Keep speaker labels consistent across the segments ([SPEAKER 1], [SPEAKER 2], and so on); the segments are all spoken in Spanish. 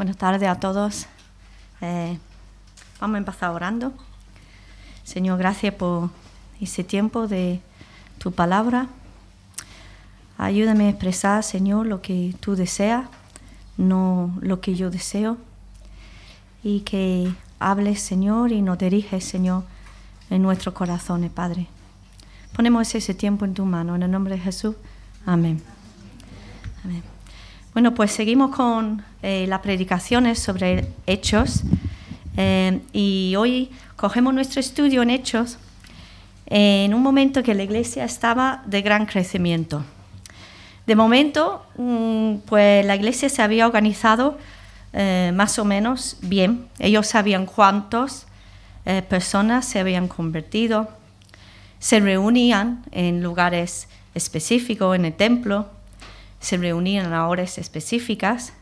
[SPEAKER 1] Buenas tardes a todos. Eh, vamos a empezar orando. Señor, gracias por ese tiempo de tu palabra. Ayúdame a expresar, Señor, lo que tú deseas, no lo que yo deseo. Y que hables, Señor, y nos diriges, Señor, en nuestros corazones, Padre. Ponemos ese tiempo en tu mano, en el nombre de Jesús. Amén. Amén. Bueno, pues seguimos con eh, las predicaciones sobre hechos eh, y hoy cogemos nuestro estudio en hechos en un momento que la iglesia estaba de gran crecimiento. De momento, mm, pues la iglesia se había organizado eh, más o menos bien. Ellos sabían cuántas personas se habían convertido, se reunían en lugares específicos, en el templo, se reunían a horas específicas,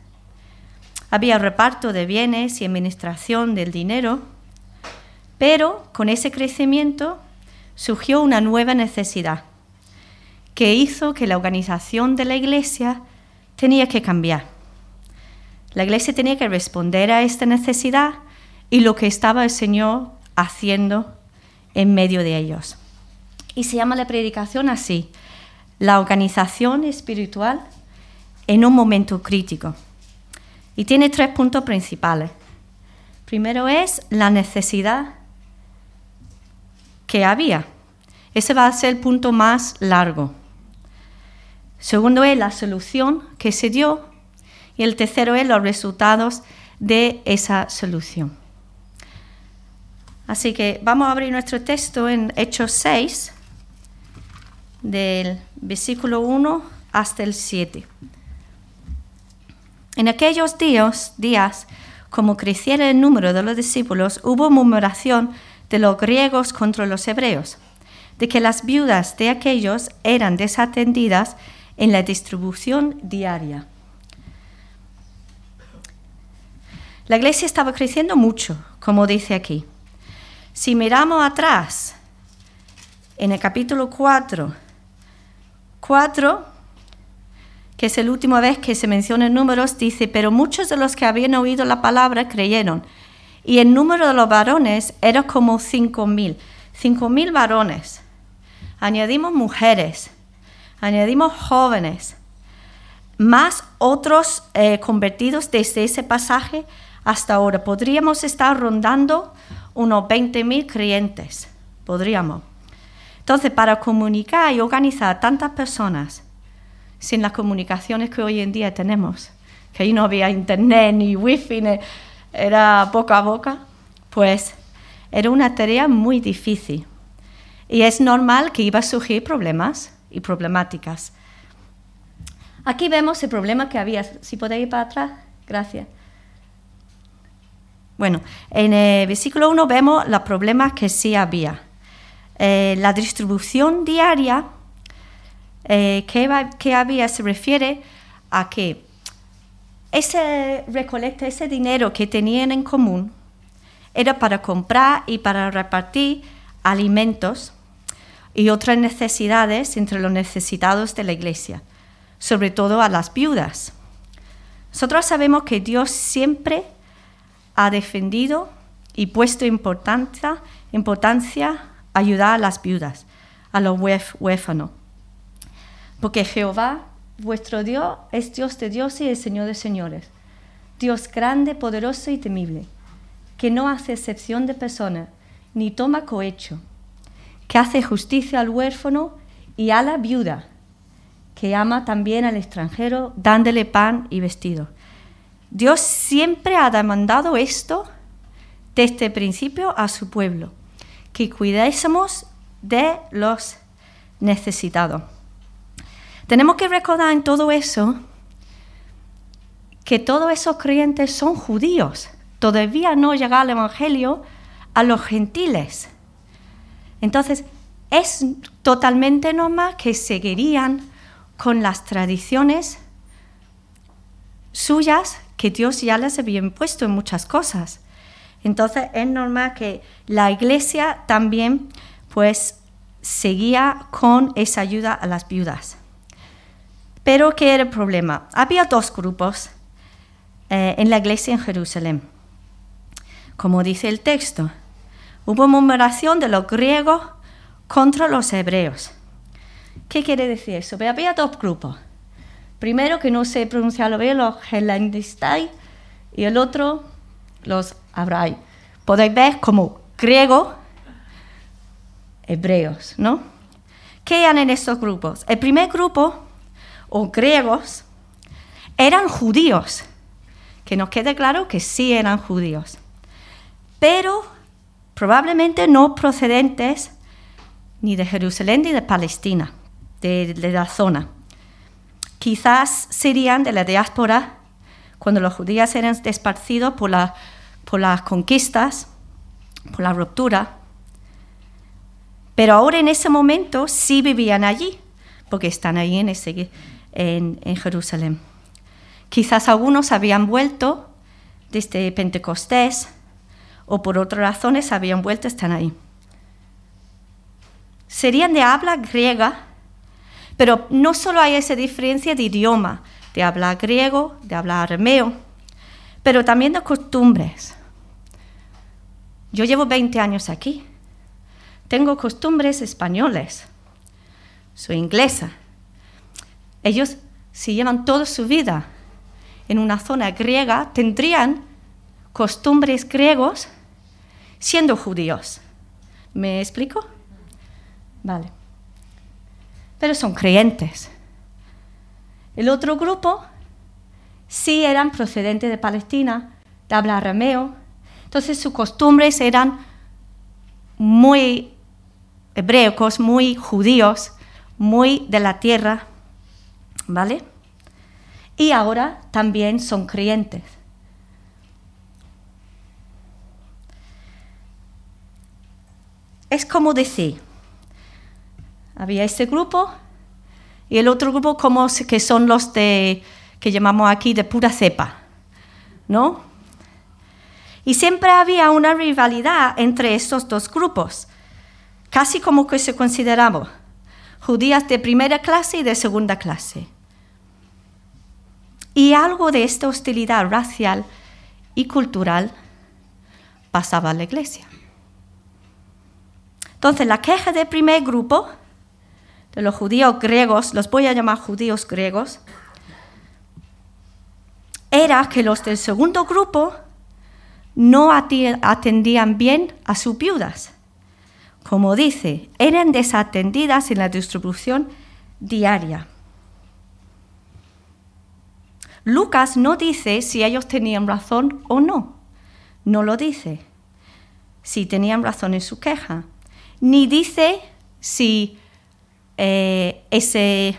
[SPEAKER 1] había reparto de bienes y administración del dinero, pero con ese crecimiento surgió una nueva necesidad que hizo que la organización de la iglesia tenía que cambiar. La iglesia tenía que responder a esta necesidad y lo que estaba el Señor haciendo en medio de ellos. Y se llama la predicación así, la organización espiritual en un momento crítico. Y tiene tres puntos principales. Primero es la necesidad que había. Ese va a ser el punto más largo. Segundo es la solución que se dio. Y el tercero es los resultados de esa solución. Así que vamos a abrir nuestro texto en Hechos 6, del versículo 1 hasta el 7. En aquellos días, días, como creciera el número de los discípulos, hubo murmuración de los griegos contra los hebreos, de que las viudas de aquellos eran desatendidas en la distribución diaria. La iglesia estaba creciendo mucho, como dice aquí. Si miramos atrás, en el capítulo 4, 4, que es la última vez que se menciona en números, dice, pero muchos de los que habían oído la palabra creyeron, y el número de los varones era como cinco mil, cinco mil varones. Añadimos mujeres, añadimos jóvenes, más otros eh, convertidos desde ese pasaje hasta ahora. Podríamos estar rondando unos 20 mil creyentes, podríamos. Entonces, para comunicar y organizar tantas personas sin las comunicaciones que hoy en día tenemos, que ahí no había internet ni wifi, era boca a boca, pues era una tarea muy difícil. Y es normal que iba a surgir problemas y problemáticas. Aquí vemos el problema que había. Si podéis ir para atrás, gracias. Bueno, en el versículo 1 vemos los problemas que sí había. Eh, la distribución diaria eh, que, había se refiere a que ese recolecta, ese dinero que tenían en común, era para comprar y para repartir alimentos y otras necesidades entre los necesitados de la iglesia, sobre todo a las viudas. Nosotros sabemos que Dios siempre ha defendido y puesto importancia, importancia ayudar a las viudas, a los huérfanos. Porque Jehová, vuestro Dios, es Dios de Dios y el Señor de señores. Dios grande, poderoso y temible, que no hace excepción de persona, ni toma cohecho, que hace justicia al huérfano y a la viuda, que ama también al extranjero, dándole pan y vestido. Dios siempre ha demandado esto desde el principio a su pueblo que cuidásemos de los necesitados. Tenemos que recordar en todo eso que todos esos creyentes son judíos. Todavía no llega el Evangelio a los gentiles. Entonces, es totalmente normal que seguirían con las tradiciones suyas que Dios ya les había impuesto en muchas cosas. Entonces es normal que la iglesia también pues seguía con esa ayuda a las viudas. Pero ¿qué era el problema? Había dos grupos. eh, en la iglesia en Jerusalén. Como dice el texto, hubo murmuración de los griegos contra los hebreos. ¿Qué quiere decir eso? Había dos grupos. Primero, que no se pronunciaba bien, los helandistai, y el otro, los abrai. Podéis ver como griego, hebreos, ¿no? ¿Qué eran en estos grupos? El primer grupo, o griegos, eran judíos, que nos quede claro que sí eran judíos, pero probablemente no procedentes ni de Jerusalén ni de Palestina, de, la zona. Quizás serían de la diáspora cuando los judíos eran desparcidos por, por las conquistas, por la ruptura. Pero ahora en ese momento sí vivían allí, porque están ahí en, en Jerusalén. Quizás algunos habían vuelto desde Pentecostés o por otras razones habían vuelto, están ahí. Serían de habla griega, pero no solo hay esa diferencia de idioma, de hablar griego, de hablar arameo, pero también de costumbres. Yo llevo 20 años aquí. Tengo costumbres españoles. Soy inglesa. Ellos, si llevan toda su vida en una zona griega, tendrían costumbres griegos siendo judíos. ¿Me explico? Vale. Pero son creyentes. El otro grupo sí eran procedentes de Palestina, de hablar arameo. Entonces sus costumbres eran muy hebreos, muy judíos, muy de la tierra. ¿Vale? Y ahora también son creyentes. es como decir, había este grupo y el otro grupo como que son los de que llamamos aquí de pura cepa, ¿no? Y siempre había una rivalidad entre estos dos grupos, casi como que se consideraba judías de primera clase y de segunda clase. Y algo de esta hostilidad racial y cultural pasaba a la iglesia. Entonces, la queja del primer grupo, de los judíos griegos, los voy a llamar judíos griegos, era que los del segundo grupo no atendían bien a sus viudas. Como dice, eran desatendidas en la distribución diaria. Lucas no dice si ellos tenían razón o no. No lo dice. Si tenían razón en su queja ni dice si eh, esa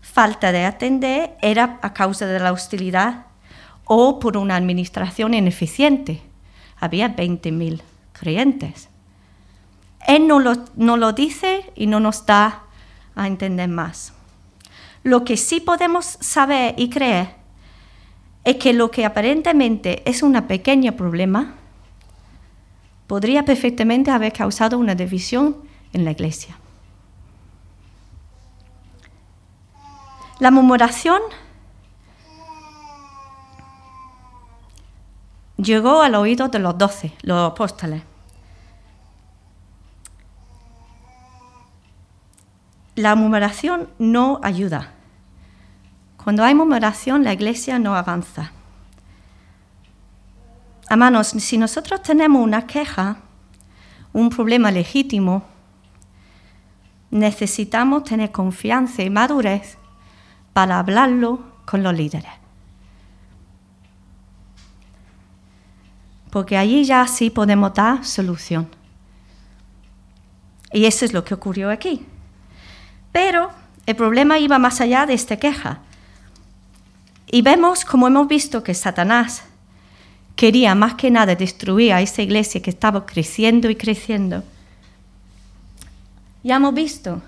[SPEAKER 1] falta de atender era a causa de la hostilidad o por una administración ineficiente. Había 20.000 creyentes. Él no lo, no lo dice y no nos da a entender más. Lo que sí podemos saber y creer es que lo que aparentemente es un pequeño problema podría perfectamente haber causado una división en la iglesia. La murmuración llegó al oído de los doce, los apóstoles. La murmuración no ayuda. Cuando hay murmuración, la iglesia no avanza. Hermanos, si nosotros tenemos una queja, un problema legítimo, necesitamos tener confianza y madurez para hablarlo con los líderes. Porque allí ya sí podemos dar solución. Y eso es lo que ocurrió aquí. Pero el problema iba más allá de esta queja. Y vemos, como hemos visto, que Satanás quería más que nada destruir a esa iglesia que estaba creciendo y creciendo. Ya hemos visto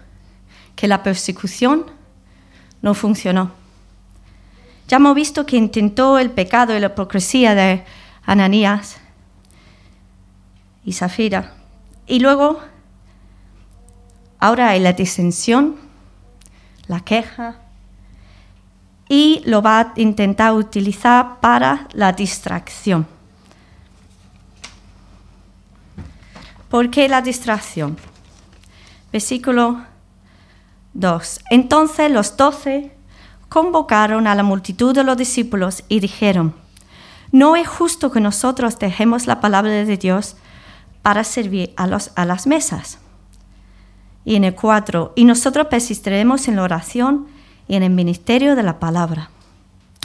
[SPEAKER 1] que la persecución no funcionó. Ya hemos visto que intentó el pecado y la hipocresía de Ananías y Zafira. Y luego, ahora hay la disensión, la queja. y lo va a intentar utilizar para la distracción. ¿Por qué la distracción? Versículo 2. Entonces los doce convocaron a la multitud de los discípulos y dijeron, no es justo que nosotros dejemos la palabra de Dios para servir a, a las mesas. Y en el 4, y nosotros persistiremos en la oración y en el ministerio de la palabra.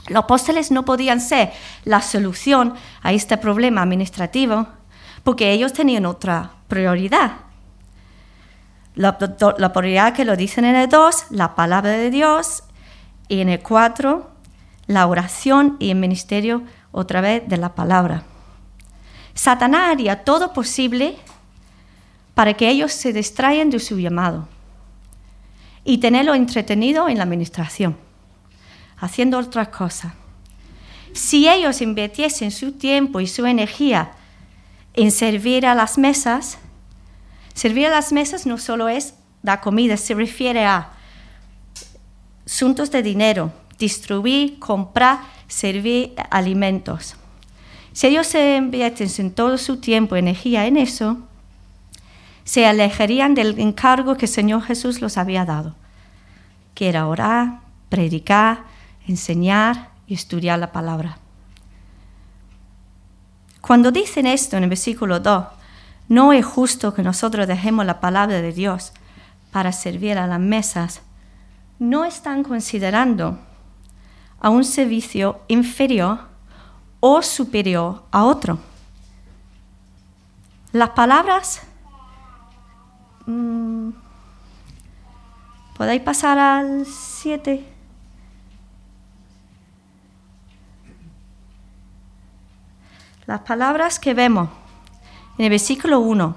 [SPEAKER 1] Los apóstoles no podían ser la solución a este problema administrativo porque ellos tenían otra prioridad. La, prioridad que lo dicen en el 2, la palabra de Dios, y en el 4, la oración y el ministerio otra vez de la palabra. Satanás haría todo posible para que ellos se distraigan de su llamado y tenerlo entretenido en la administración, haciendo otras cosas. Si ellos invirtiesen su tiempo y su energía en servir a las mesas, servir a las mesas no solo es dar comida, se refiere a asuntos de dinero, distribuir, comprar, servir alimentos. Si ellos se invierten todo su tiempo y energía en eso, se alejarían del encargo que el Señor Jesús los había dado, que era orar, predicar, enseñar y estudiar la palabra. Cuando dicen esto en el versículo 2, no es justo que nosotros dejemos la palabra de Dios para servir a las mesas, no están considerando a un servicio inferior o superior a otro. Las palabras Mm. ¿Podéis pasar al 7? Las palabras que vemos en el versículo 1,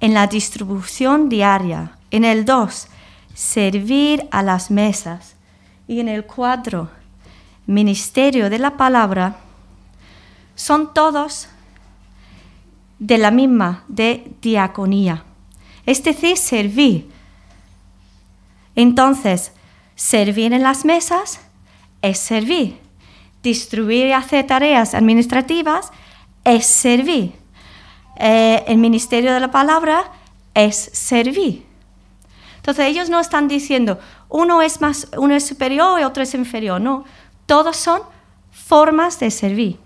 [SPEAKER 1] en la distribución diaria, en el 2, servir a las mesas, y en el 4, ministerio de la palabra, son todos de la misma, de diaconía es decir, servir. Entonces, servir en las mesas es servir. Distribuir y hacer tareas administrativas es servir. Eh, el ministerio de la palabra es servir. Entonces ellos no están diciendo uno es más, uno es superior y otro es inferior. No, todos son formas de servir,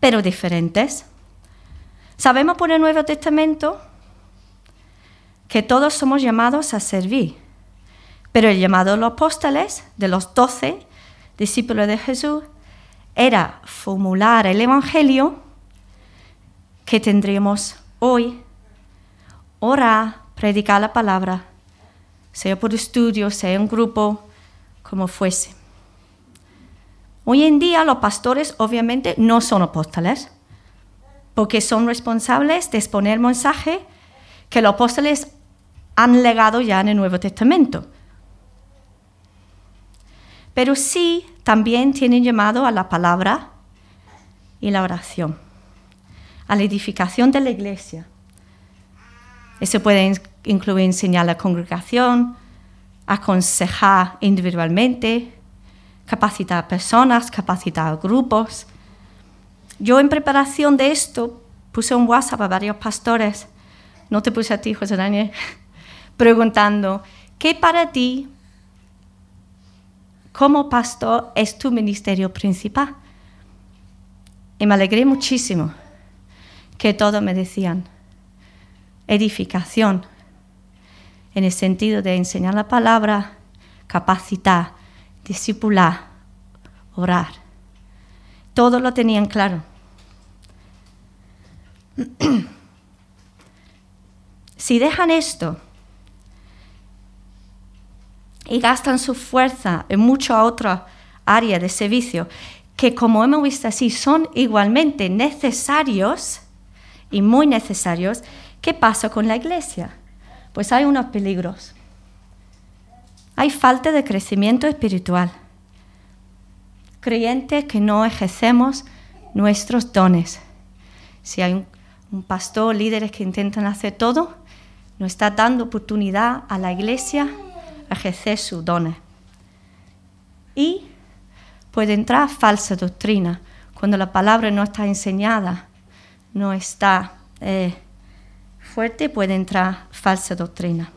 [SPEAKER 1] pero diferentes. Sabemos por el Nuevo Testamento que todos somos llamados a servir. Pero el llamado de los apóstoles, de los doce discípulos de Jesús, era formular el Evangelio que tendríamos hoy, orar, predicar la palabra, sea por estudio, sea en grupo, como fuese. Hoy en día los pastores obviamente no son apóstoles, porque son responsables de exponer mensaje que los apóstoles han legado ya en el Nuevo Testamento. Pero sí también tienen llamado a la palabra y la oración, a la edificación de la iglesia. Eso puede incluir enseñar a la congregación, aconsejar individualmente, capacitar a personas, capacitar a grupos. Yo en preparación de esto puse un WhatsApp a varios pastores. No te puse a ti, José Daniel, preguntando, ¿qué para ti como pastor es tu ministerio principal? Y me alegré muchísimo que todos me decían, edificación, en el sentido de enseñar la palabra, capacitar, discipular, orar. Todo lo tenían claro. si dejan esto, y gastan su fuerza en mucha otra área de servicio que como hemos visto así son igualmente necesarios y muy necesarios, ¿qué pasa con la iglesia? Pues hay unos peligros. Hay falta de crecimiento espiritual. Creyentes que no ejercemos nuestros dones. Si hay un, pastor, líderes que intentan hacer todo, no está dando oportunidad a la iglesia ejercer sus dones. Y puede entrar falsa doctrina cuando la palabra no está enseñada, no está eh, fuerte, puede entrar falsa doctrina.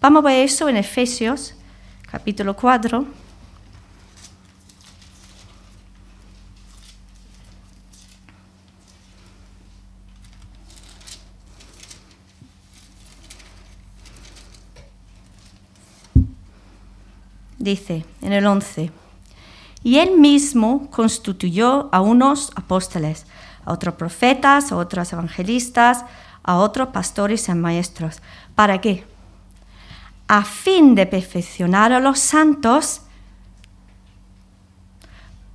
[SPEAKER 1] Vamos a ver eso en Efesios capítulo 4. Dice en el 11, y él mismo constituyó a unos apóstoles, a otros profetas, a otros evangelistas, a otros pastores y maestros. ¿Para qué? A fin de perfeccionar a los santos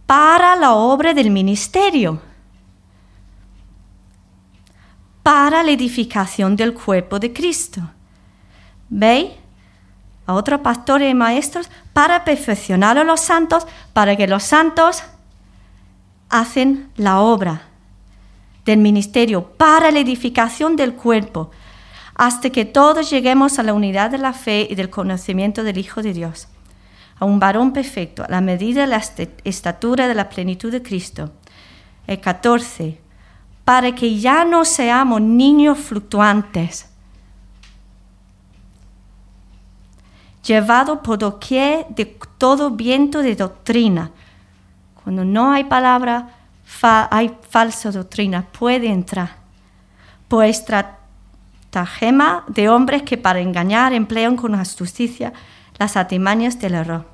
[SPEAKER 1] para la obra del ministerio, para la edificación del cuerpo de Cristo. ¿Veis? A otros pastores y maestros para perfeccionar a los santos, para que los santos hacen la obra del ministerio para la edificación del cuerpo, hasta que todos lleguemos a la unidad de la fe y del conocimiento del Hijo de Dios, a un varón perfecto, a la medida de la estatura de la plenitud de Cristo. El 14, para que ya no seamos niños fluctuantes, llevados por doquier de todo viento de doctrina. Cuando no hay palabra, hay falsa doctrina, puede entrar por estratagema de hombres que para engañar emplean con astucia las artimañas del error,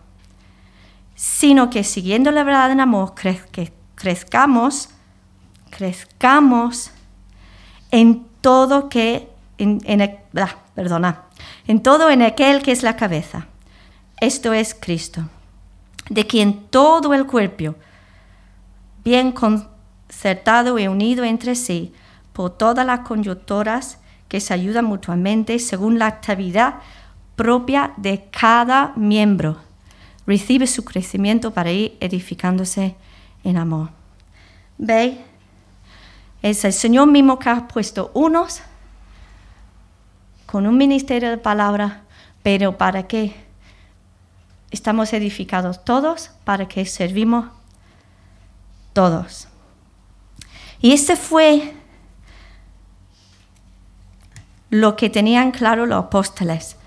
[SPEAKER 1] sino que siguiendo la verdad en amor crezcamos, crezcamos en todo que en, ah, perdona, en todo en aquel que es la cabeza. Esto es Cristo, de quien todo el cuerpo bien concertado y unido entre sí por todas las coyunturas que se ayudan mutuamente según la actividad propia de cada miembro. Recibe su crecimiento para ir edificándose en amor. ¿Veis? Es el Señor mismo que ha puesto unos con un ministerio de palabra, pero ¿para qué? Estamos edificados todos para que servimos todos. Y ese fue lo que tenían claro los apóstoles.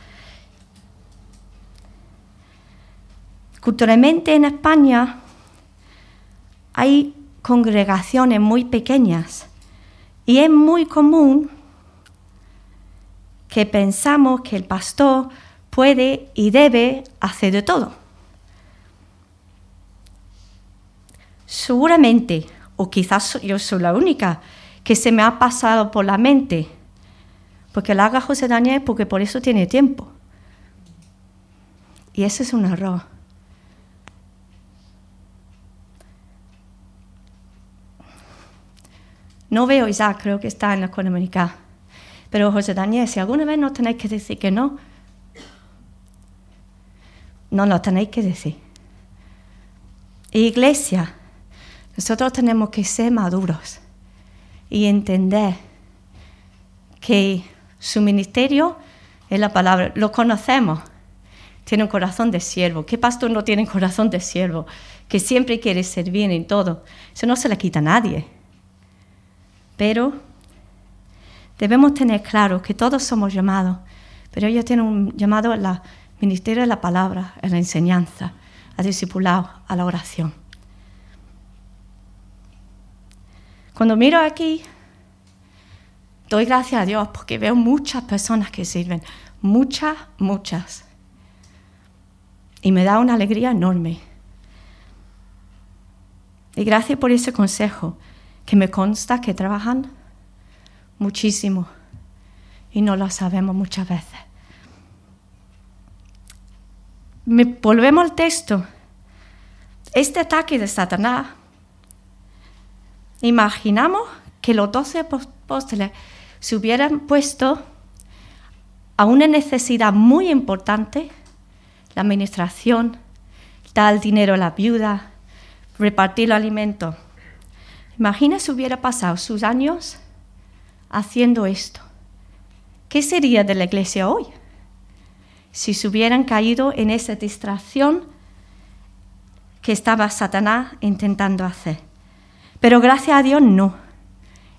[SPEAKER 1] Culturalmente en España hay congregaciones muy pequeñas y es muy común que pensamos que el pastor puede y debe hacer de todo. Seguramente, o quizás yo soy la única, que se me ha pasado por la mente, porque la haga José Daniel porque por eso tiene tiempo. Y ese es un error. No veo Isaac, creo que está en la comunidad. Pero José Daniel, si alguna vez no tenéis que decir que no, no lo tenéis que decir. Iglesia, nosotros tenemos que ser maduros y entender que su ministerio es la palabra. Lo conocemos. Tiene un corazón de siervo. ¿Qué pastor no tiene un corazón de siervo? Que siempre quiere servir en todo. Eso no se le quita a nadie. Pero debemos tener claro que todos somos llamados. Pero ellos tienen un llamado al ministerio de la palabra, a la enseñanza, a discipulado, a la oración. Cuando miro aquí, doy gracias a Dios porque veo muchas personas que sirven, muchas, muchas. Y me da una alegría enorme. Y gracias por ese consejo, que me consta que trabajan muchísimo y no lo sabemos muchas veces. Me, volvemos al texto. Este ataque de Satanás Imaginamos que los doce apóstoles se hubieran puesto a una necesidad muy importante, la administración, dar dinero a la viuda, repartir los alimentos. Imagina si hubiera pasado sus años haciendo esto. ¿Qué sería de la iglesia hoy? Si se hubieran caído en esa distracción que estaba Satanás intentando hacer. Pero gracias a Dios no.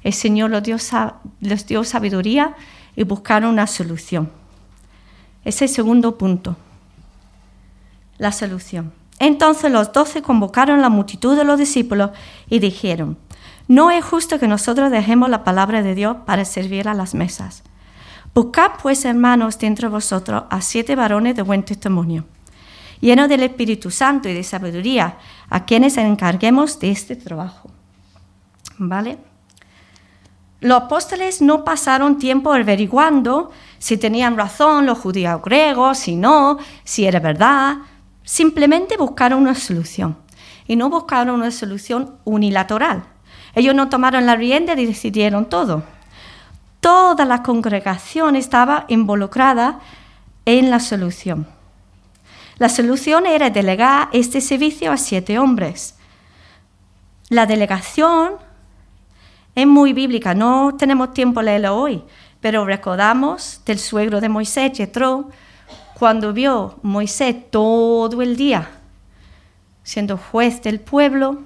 [SPEAKER 1] El Señor les dio, les dio sabiduría y buscaron una solución. Ese es el segundo punto, la solución. Entonces los doce convocaron la multitud de los discípulos y dijeron, no es justo que nosotros dejemos la palabra de Dios para servir a las mesas. Buscad pues, hermanos, de vosotros a siete varones de buen testimonio, llenos del Espíritu Santo y de sabiduría, a quienes encarguemos de este trabajo. ¿Vale? Los apóstoles no pasaron tiempo averiguando si tenían razón los judíos griegos, si no, si era verdad. Simplemente buscaron una solución. Y no buscaron una solución unilateral. Ellos no tomaron la rienda y decidieron todo. Toda la congregación estaba involucrada en la solución. La solución era delegar este servicio a siete hombres. La delegación es muy bíblica, no tenemos tiempo de leerlo hoy, pero recordamos del suegro de Moisés, Jethro, cuando vio Moisés todo el día siendo juez del pueblo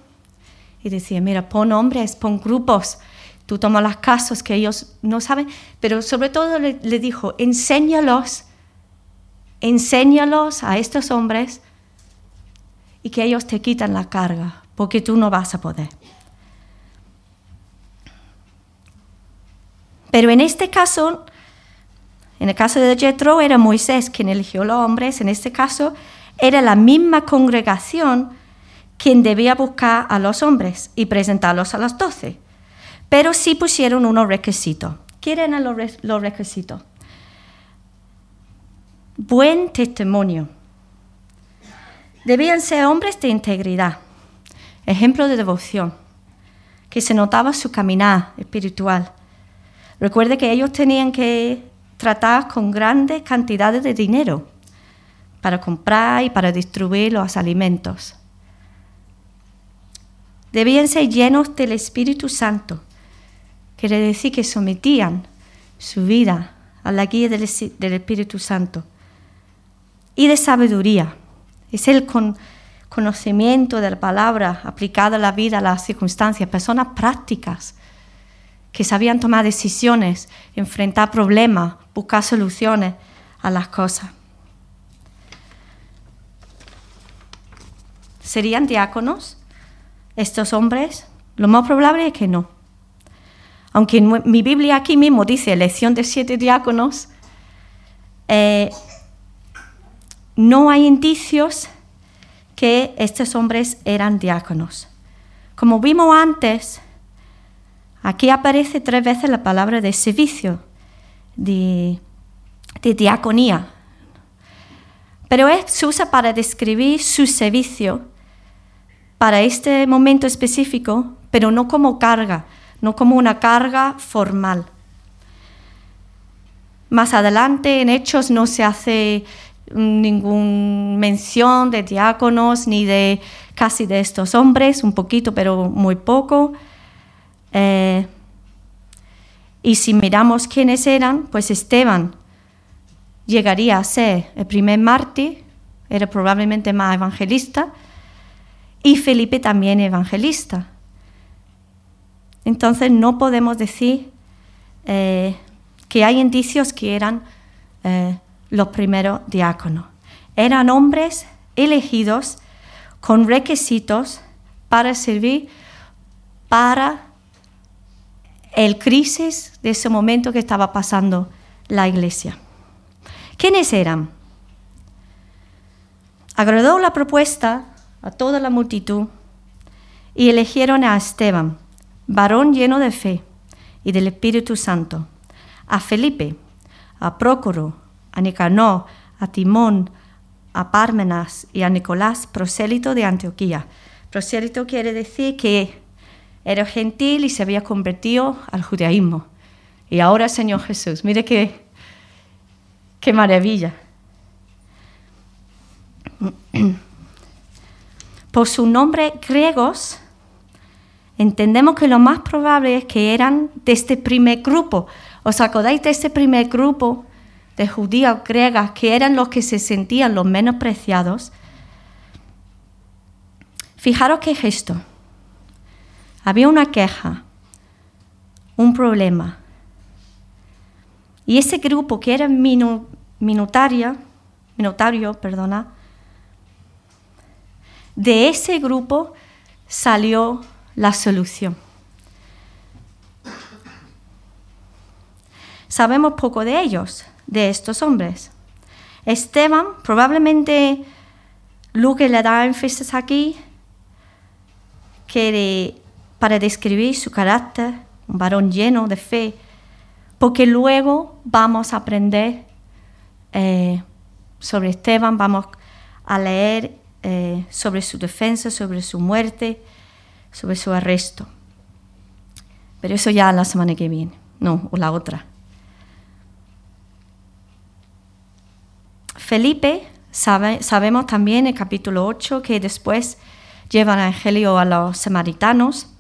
[SPEAKER 1] y decía, mira, pon hombres, pon grupos, tú tomas las casos que ellos no saben, pero sobre todo le, le dijo, enséñalos, enséñalos a estos hombres y que ellos te quitan la carga, porque tú no vas a poder. Pero en este caso, en el caso de Jethro era Moisés quien eligió los hombres, en este caso era la misma congregación quien debía buscar a los hombres y presentarlos a los doce. Pero sí pusieron unos requisitos. ¿Qué eran los requisitos? Buen testimonio. Debían ser hombres de integridad, ejemplo de devoción, que se notaba su caminar espiritual Recuerde que ellos tenían que tratar con grandes cantidades de dinero para comprar y para distribuir los alimentos. Debían ser llenos del Espíritu Santo, quiere decir que sometían su vida a la guía del, Espíritu Santo. Y de sabiduría, es el conocimiento de la palabra aplicada a la vida, a las circunstancias, personas prácticas que sabían tomar decisiones, enfrentar problemas, buscar soluciones a las cosas. ¿Serían diáconos estos hombres? Lo más probable es que no. Aunque en mi Biblia aquí mismo dice elección de siete diáconos, eh, no hay indicios que estos hombres eran diáconos. Como vimos antes, Aquí aparece tres veces la palabra de servicio, de, diaconía. Pero se usa para describir su servicio para este momento específico, pero no como carga, no como una carga formal. Más adelante en Hechos no se hace ninguna mención de diáconos ni de casi de estos hombres, un poquito, pero muy poco. Eh, y si miramos quiénes eran, pues Esteban llegaría a ser el primer mártir, era probablemente más evangelista, y Felipe también evangelista. Entonces no podemos decir eh, que hay indicios que eran eh, los primeros diáconos. Eran hombres elegidos con requisitos para servir para el crisis de ese momento que estaba pasando la iglesia. ¿Quiénes eran? Agradó la propuesta a toda la multitud y eligieron a Esteban, varón lleno de fe y del Espíritu Santo, a Felipe, a Prócoro, a Nicanor, a Timón, a Pármenas y a Nicolás, prosélito de Antioquía. Prosélito quiere decir que era gentil y se había convertido al judaísmo. Y ahora Señor Jesús, mire qué, qué maravilla. Por su nombre griegos, entendemos que lo más probable es que eran de este primer grupo. ¿Os acordáis de este primer grupo de judíos griegas que eran los que se sentían los menos preciados? Fijaros qué gesto. Había una queja, un problema. Y ese grupo que era minutaria, minutario, perdona, de ese grupo salió la solución. Sabemos poco de ellos, de estos hombres. Esteban, probablemente Luke le da énfasis aquí, que para describir su carácter, un varón lleno de fe, porque luego vamos a aprender eh, sobre Esteban, vamos a leer eh, sobre su defensa, sobre su muerte, sobre su arresto. Pero eso ya la semana que viene, no, o la otra. Felipe, sabemos también en el capítulo 8 que después lleva el Evangelio a los samaritanos,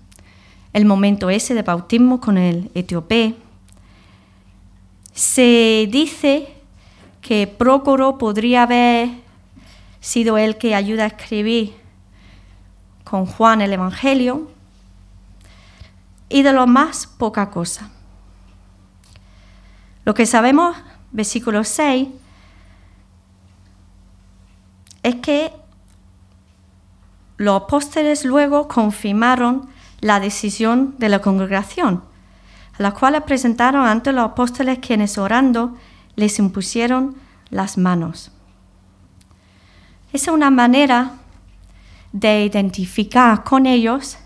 [SPEAKER 1] el momento ese de bautismo con el etíope. Se dice que Prócoro podría haber sido el que ayuda a escribir con Juan el Evangelio, y de lo más poca cosa. Lo que sabemos, versículo 6, es que los apóstoles luego confirmaron la decisión de la congregación, a la cual presentaron ante los apóstoles quienes orando les impusieron las manos. Es una manera de identificar con ellos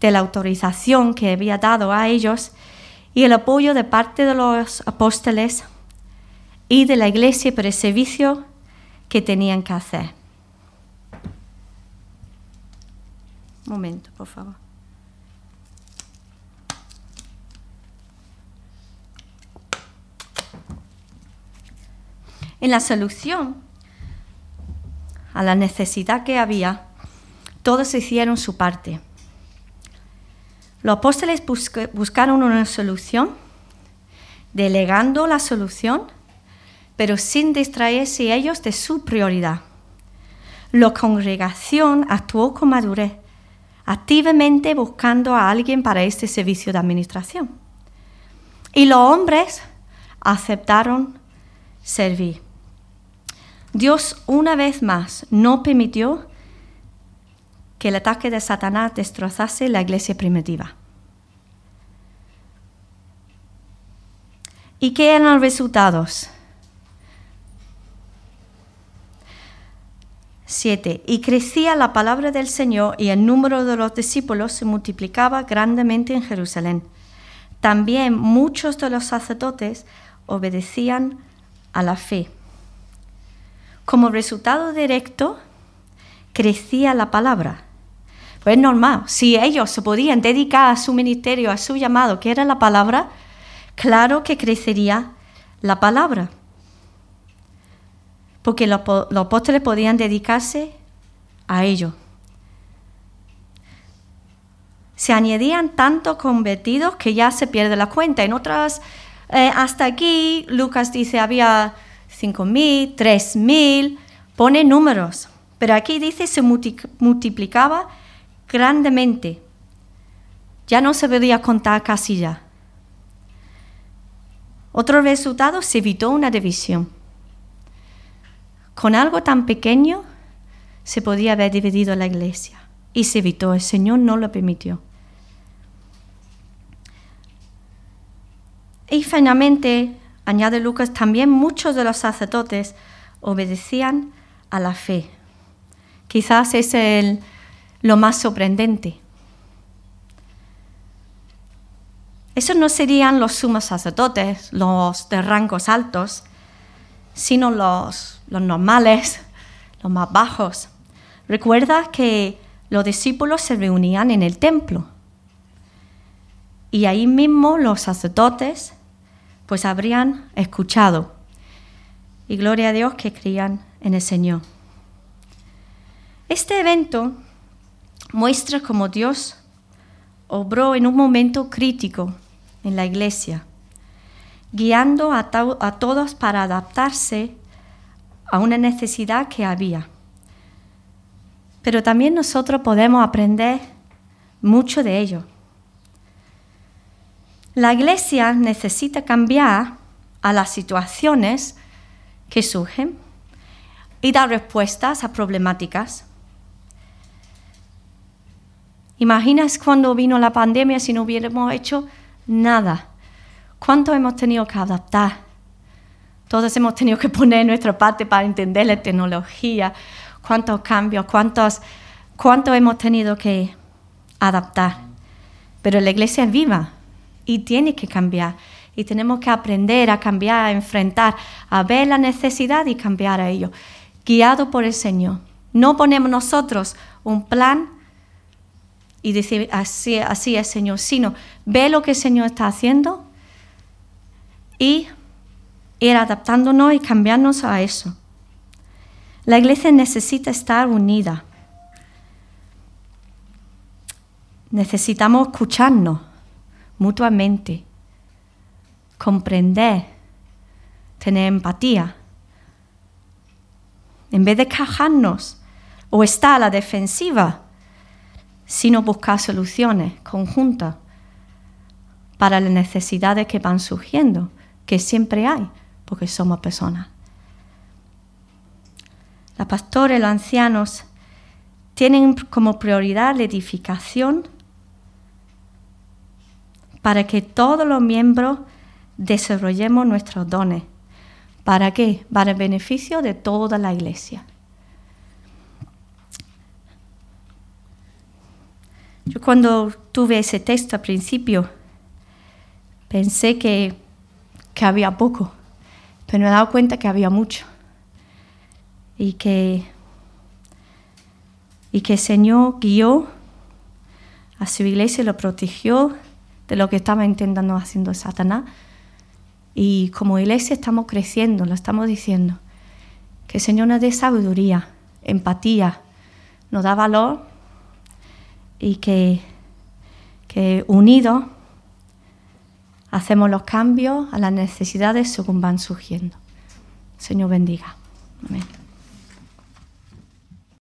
[SPEAKER 1] de la autorización que había dado a ellos y el apoyo de parte de los apóstoles y de la iglesia para el servicio que tenían que hacer. Un momento, por favor. En la solución a la necesidad que había, todos hicieron su parte. Los apóstoles buscaron una solución, delegando la solución pero sin distraerse ellos de su prioridad. La congregación actuó con madurez, activamente buscando a alguien para este servicio de administración. Y los hombres aceptaron servir. Dios una vez más no permitió que el ataque de Satanás destrozase la iglesia primitiva. ¿Y qué eran los resultados? 7. Y crecía la palabra del Señor y el número de los discípulos se multiplicaba grandemente en Jerusalén. También muchos de los sacerdotes obedecían a la fe. Como resultado directo, crecía la palabra. Pues es normal, si ellos se podían dedicar a su ministerio, a su llamado, que era la palabra, claro que crecería la palabra porque los, apóstoles podían dedicarse a ello. Se añadían tantos convertidos que ya se pierde la cuenta. En otras, eh, hasta aquí, Lucas dice había 5.000, 3.000, pone números, pero aquí dice se multiplicaba grandemente. Ya no se podía contar casi ya. Otro resultado, se evitó una división. Con algo tan pequeño se podía haber dividido la iglesia y se evitó, el Señor no lo permitió. Y finalmente, añade Lucas, también muchos de los sacerdotes obedecían a la fe. Quizás es el, lo más sorprendente. Esos no serían los sumos sacerdotes, los de rangos altos, sino los los normales, los más bajos. Recuerda que los discípulos se reunían en el templo y ahí mismo los sacerdotes pues habrían escuchado. Y gloria a Dios que creían en el Señor. Este evento muestra cómo Dios obró en un momento crítico en la iglesia, guiando a, a todos para adaptarse a una necesidad que había. pero también nosotros podemos aprender mucho de ello. La iglesia necesita cambiar a las situaciones que surgen y dar respuestas a problemáticas. Imaginas cuando vino la pandemia si no hubiéramos hecho nada. ¿Cuánto hemos tenido que adaptar? Todos hemos tenido que poner nuestra parte para entender la tecnología. ¿Cuántos cambios? ¿Cuántos, cuánto hemos tenido que adaptar? Pero la iglesia es viva y tiene que cambiar. Y tenemos que aprender a cambiar, a enfrentar, a ver la necesidad y cambiar a ello. Guiado por el Señor. No ponemos nosotros un plan y decir así, así es Señor, sino ve lo que el Señor está haciendo y ir adaptándonos y cambiarnos a eso. La iglesia necesita estar unida. Necesitamos escucharnos mutuamente, comprender, tener empatía. En vez de quejarnos o estar a la defensiva, sino buscar soluciones conjuntas para las necesidades que van surgiendo, que siempre hay, porque somos personas. La pastora y los ancianos tienen como prioridad la edificación para que todos los miembros desarrollemos nuestros dones. ¿Para qué? Para el beneficio de toda la iglesia. Yo cuando tuve ese texto al principio pensé que, que había poco, pero me he dado cuenta que había mucho. Y que, y que el Señor guió a su iglesia, lo protegió de lo que estaba intentando haciendo Satanás. Y como iglesia estamos creciendo, lo estamos diciendo. Que el Señor nos dé sabiduría, empatía, nos da valor y que, que unidos hacemos los cambios a las necesidades según van surgiendo. Señor bendiga. Amén.